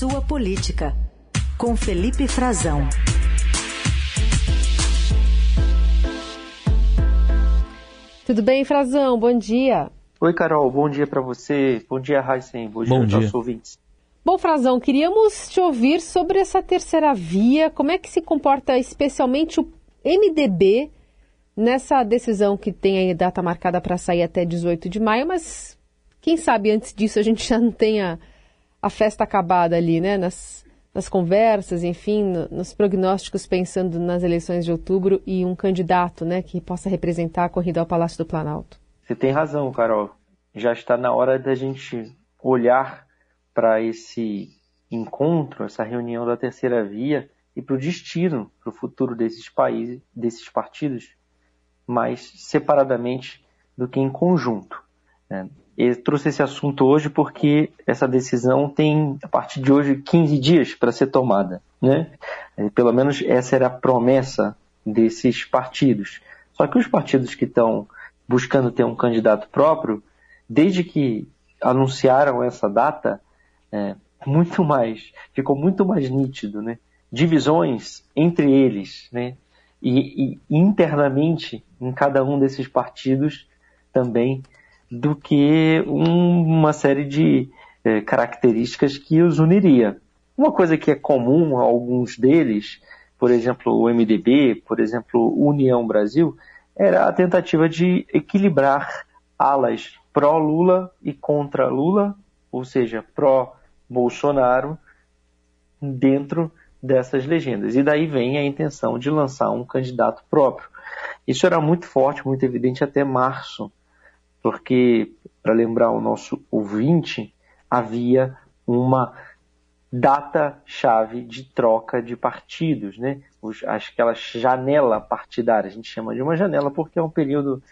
Sua Política, com Felipe Frazão. Tudo bem, Frazão? Bom dia. Oi, Carol. Bom dia para você. Bom dia, Heisen. Bom dia, Bom dia. nossos ouvintes. Bom, Frazão, queríamos te ouvir sobre essa terceira via. Como é que se comporta especialmente o MDB nessa decisão que tem aí data marcada para sair até 18 de maio, mas quem sabe antes disso a gente já não tenha a festa acabada ali, né? Nas, nas conversas, enfim, no, nos prognósticos, pensando nas eleições de outubro e um candidato, né, que possa representar a corrida ao Palácio do Planalto. Você tem razão, Carol. Já está na hora da gente olhar para esse encontro, essa reunião da terceira via e para o destino, para o futuro desses países, desses partidos, mais separadamente do que em conjunto. Né? Eu trouxe esse assunto hoje porque essa decisão tem, a partir de hoje, 15 dias para ser tomada. Né? É, pelo menos essa era a promessa desses partidos. Só que os partidos que estão buscando ter um candidato próprio, desde que anunciaram essa data, é, muito mais, ficou muito mais nítido, né? Divisões entre eles, né? E, e internamente em cada um desses partidos também do que um, uma série de é, características que os uniria. Uma coisa que é comum a alguns deles, por exemplo, o MDB, por exemplo, União Brasil, era a tentativa de equilibrar alas pró-Lula e contra Lula, ou seja, pró-Bolsonaro, dentro dessas legendas. E daí vem a intenção de lançar um candidato próprio. Isso era muito forte, muito evidente até março porque, para lembrar o nosso ouvinte, havia uma data-chave de troca de partidos, né? Os, aquela janela partidária, a gente chama de uma janela porque é um período,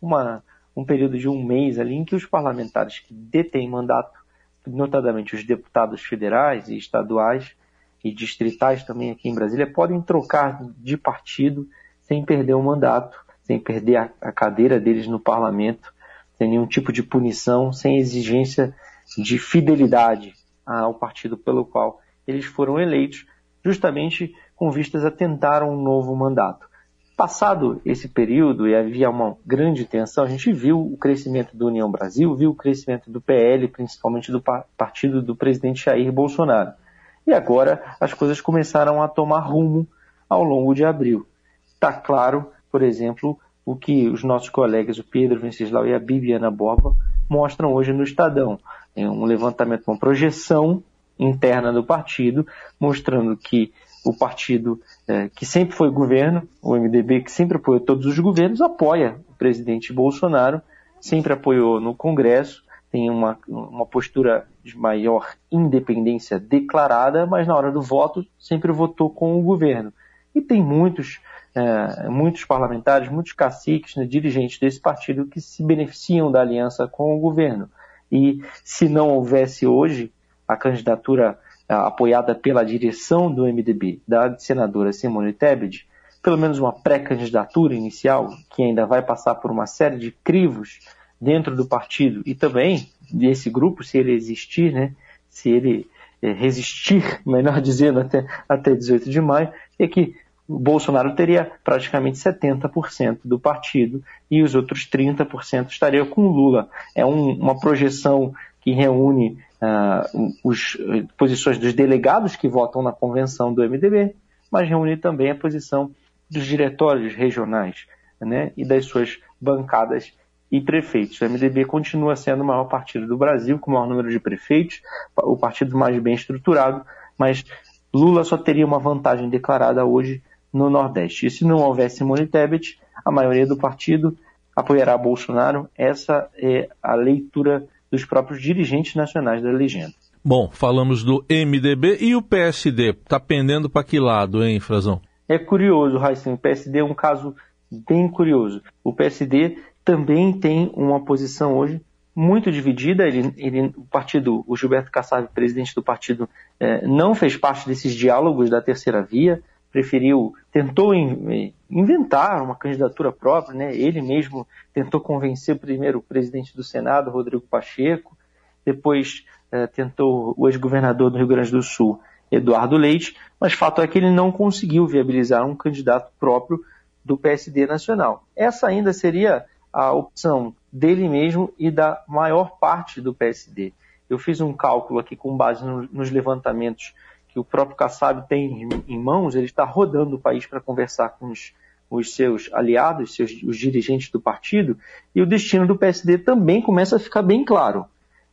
uma, um período de um mês ali em que os parlamentares que detêm mandato, notadamente os deputados federais e estaduais e distritais também aqui em Brasília, podem trocar de partido sem perder o mandato, sem perder a, a cadeira deles no parlamento sem nenhum tipo de punição, sem exigência de fidelidade ao partido pelo qual eles foram eleitos, justamente com vistas a tentar um novo mandato. Passado esse período e havia uma grande tensão, a gente viu o crescimento do União Brasil, viu o crescimento do PL, principalmente do partido do presidente Jair Bolsonaro. E agora as coisas começaram a tomar rumo ao longo de abril. Está claro, por exemplo, o que os nossos colegas, o Pedro Venceslau e a Bibiana Borba, mostram hoje no Estadão. É um levantamento, uma projeção interna do partido, mostrando que o partido é, que sempre foi governo, o MDB que sempre apoiou todos os governos, apoia o presidente Bolsonaro, sempre apoiou no Congresso, tem uma, uma postura de maior independência declarada, mas na hora do voto sempre votou com o governo. E tem muitos é, muitos parlamentares, muitos caciques, né, dirigentes desse partido que se beneficiam da aliança com o governo. E se não houvesse hoje a candidatura apoiada pela direção do MDB, da senadora Simone Tebet, pelo menos uma pré-candidatura inicial, que ainda vai passar por uma série de crivos dentro do partido e também desse grupo, se ele existir, né, se ele é, resistir, melhor dizendo, até, até 18 de maio, é que Bolsonaro teria praticamente 70% do partido e os outros 30% estariam com Lula. É um, uma projeção que reúne uh, as posições dos delegados que votam na convenção do MDB, mas reúne também a posição dos diretórios regionais né, e das suas bancadas e prefeitos. O MDB continua sendo o maior partido do Brasil, com o maior número de prefeitos, o partido mais bem estruturado, mas Lula só teria uma vantagem declarada hoje no Nordeste. E se não houver Simone Tebet, a maioria do partido apoiará Bolsonaro. Essa é a leitura dos próprios dirigentes nacionais da legenda. Bom, falamos do MDB e o PSD. Está pendendo para que lado, hein, Frazão? É curioso, Raíssa. O PSD é um caso bem curioso. O PSD também tem uma posição hoje muito dividida. Ele, ele, o partido, o Gilberto Kassab, presidente do partido, eh, não fez parte desses diálogos da terceira via preferiu, tentou inventar uma candidatura própria, né? Ele mesmo tentou convencer primeiro o presidente do Senado, Rodrigo Pacheco, depois é, tentou o ex-governador do Rio Grande do Sul, Eduardo Leite, mas fato é que ele não conseguiu viabilizar um candidato próprio do PSD nacional. Essa ainda seria a opção dele mesmo e da maior parte do PSD. Eu fiz um cálculo aqui com base no, nos levantamentos que o próprio Kassab tem em mãos, ele está rodando o país para conversar com os, os seus aliados, seus, os dirigentes do partido, e o destino do PSD também começa a ficar bem claro.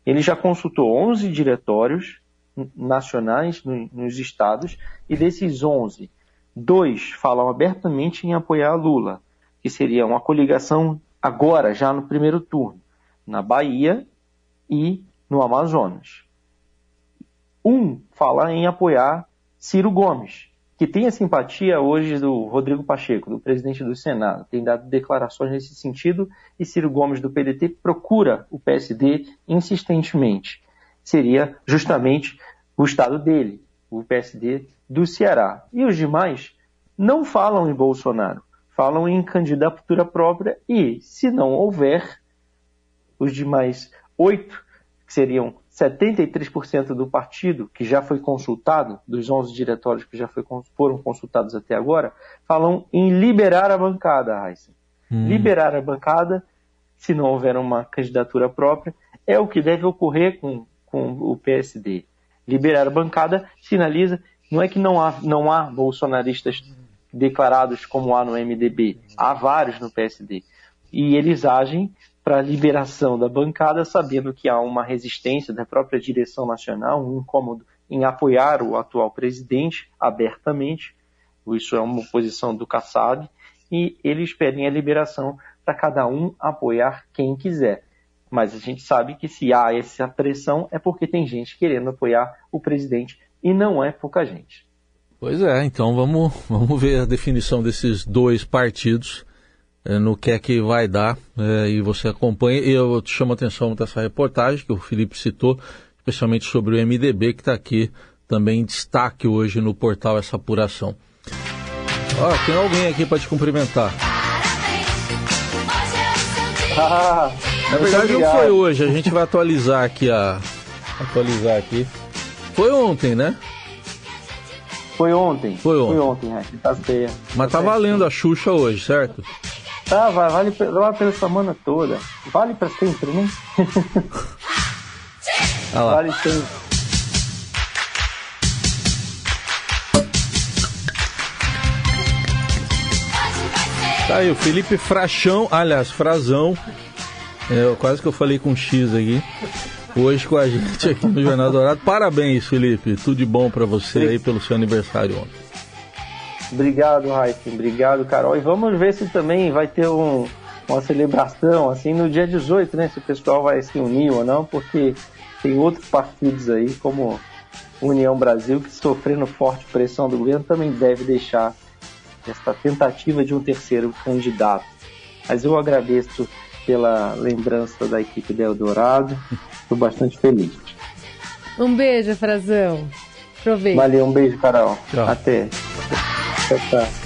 Ele já consultou 11 diretórios nacionais no, nos estados, e desses 11, dois falam abertamente em apoiar Lula, que seria uma coligação agora, já no primeiro turno, na Bahia e no Amazonas. Um fala em apoiar Ciro Gomes, que tem a simpatia hoje do Rodrigo Pacheco, do presidente do Senado, tem dado declarações nesse sentido, e Ciro Gomes do PDT procura o PSD insistentemente. Seria justamente o estado dele, o PSD do Ceará. E os demais não falam em Bolsonaro, falam em candidatura própria e, se não houver, os demais oito, que seriam 73% do partido, que já foi consultado, dos 11 diretórios que já foi, foram consultados até agora, falam em liberar a bancada, Raíssa. Hum. Liberar a bancada, se não houver uma candidatura própria, é o que deve ocorrer com, com o PSD. Liberar a bancada sinaliza, não é que não há, não há bolsonaristas declarados como há no MDB. Há vários no PSD. E eles agem para a liberação da bancada, sabendo que há uma resistência da própria direção nacional, um incômodo em apoiar o atual presidente abertamente. Isso é uma posição do Kassab. E eles pedem a liberação para cada um apoiar quem quiser. Mas a gente sabe que se há essa pressão é porque tem gente querendo apoiar o presidente e não é pouca gente. Pois é, então vamos, vamos ver a definição desses dois partidos no que é que vai dar é, e você acompanha. E eu te chamo a atenção dessa reportagem que o Felipe citou, especialmente sobre o MDB, que está aqui também em destaque hoje no portal essa apuração. Ó, tem alguém aqui para te cumprimentar. Ah, Na verdade não foi hoje, a gente vai atualizar aqui a. Atualizar aqui. Foi ontem, né? Foi ontem. Foi ontem. Foi ontem, é. Tá feia. Mas tá, tá valendo a Xuxa hoje, certo? Tá, vai, vale, vale pela semana toda. Vale pra sempre, né? ah. Vale sempre. Tá aí, o Felipe Frachão, aliás, Frazão. É, quase que eu falei com X aqui hoje com a gente aqui no Jornal Dourado. Parabéns, Felipe. Tudo de bom para você aí pelo seu aniversário ontem. Obrigado, Raíssa. Obrigado, Carol. E vamos ver se também vai ter um, uma celebração assim no dia 18, né? Se o pessoal vai se unir ou não, porque tem outros partidos aí, como União Brasil, que sofrendo forte pressão do governo, também deve deixar esta tentativa de um terceiro candidato. Mas eu agradeço pela lembrança da equipe de Eldorado. Estou bastante feliz. Um beijo, Frazão. Aproveita. Valeu, um beijo, Carol. Tchau. Até. Tchau, tchau.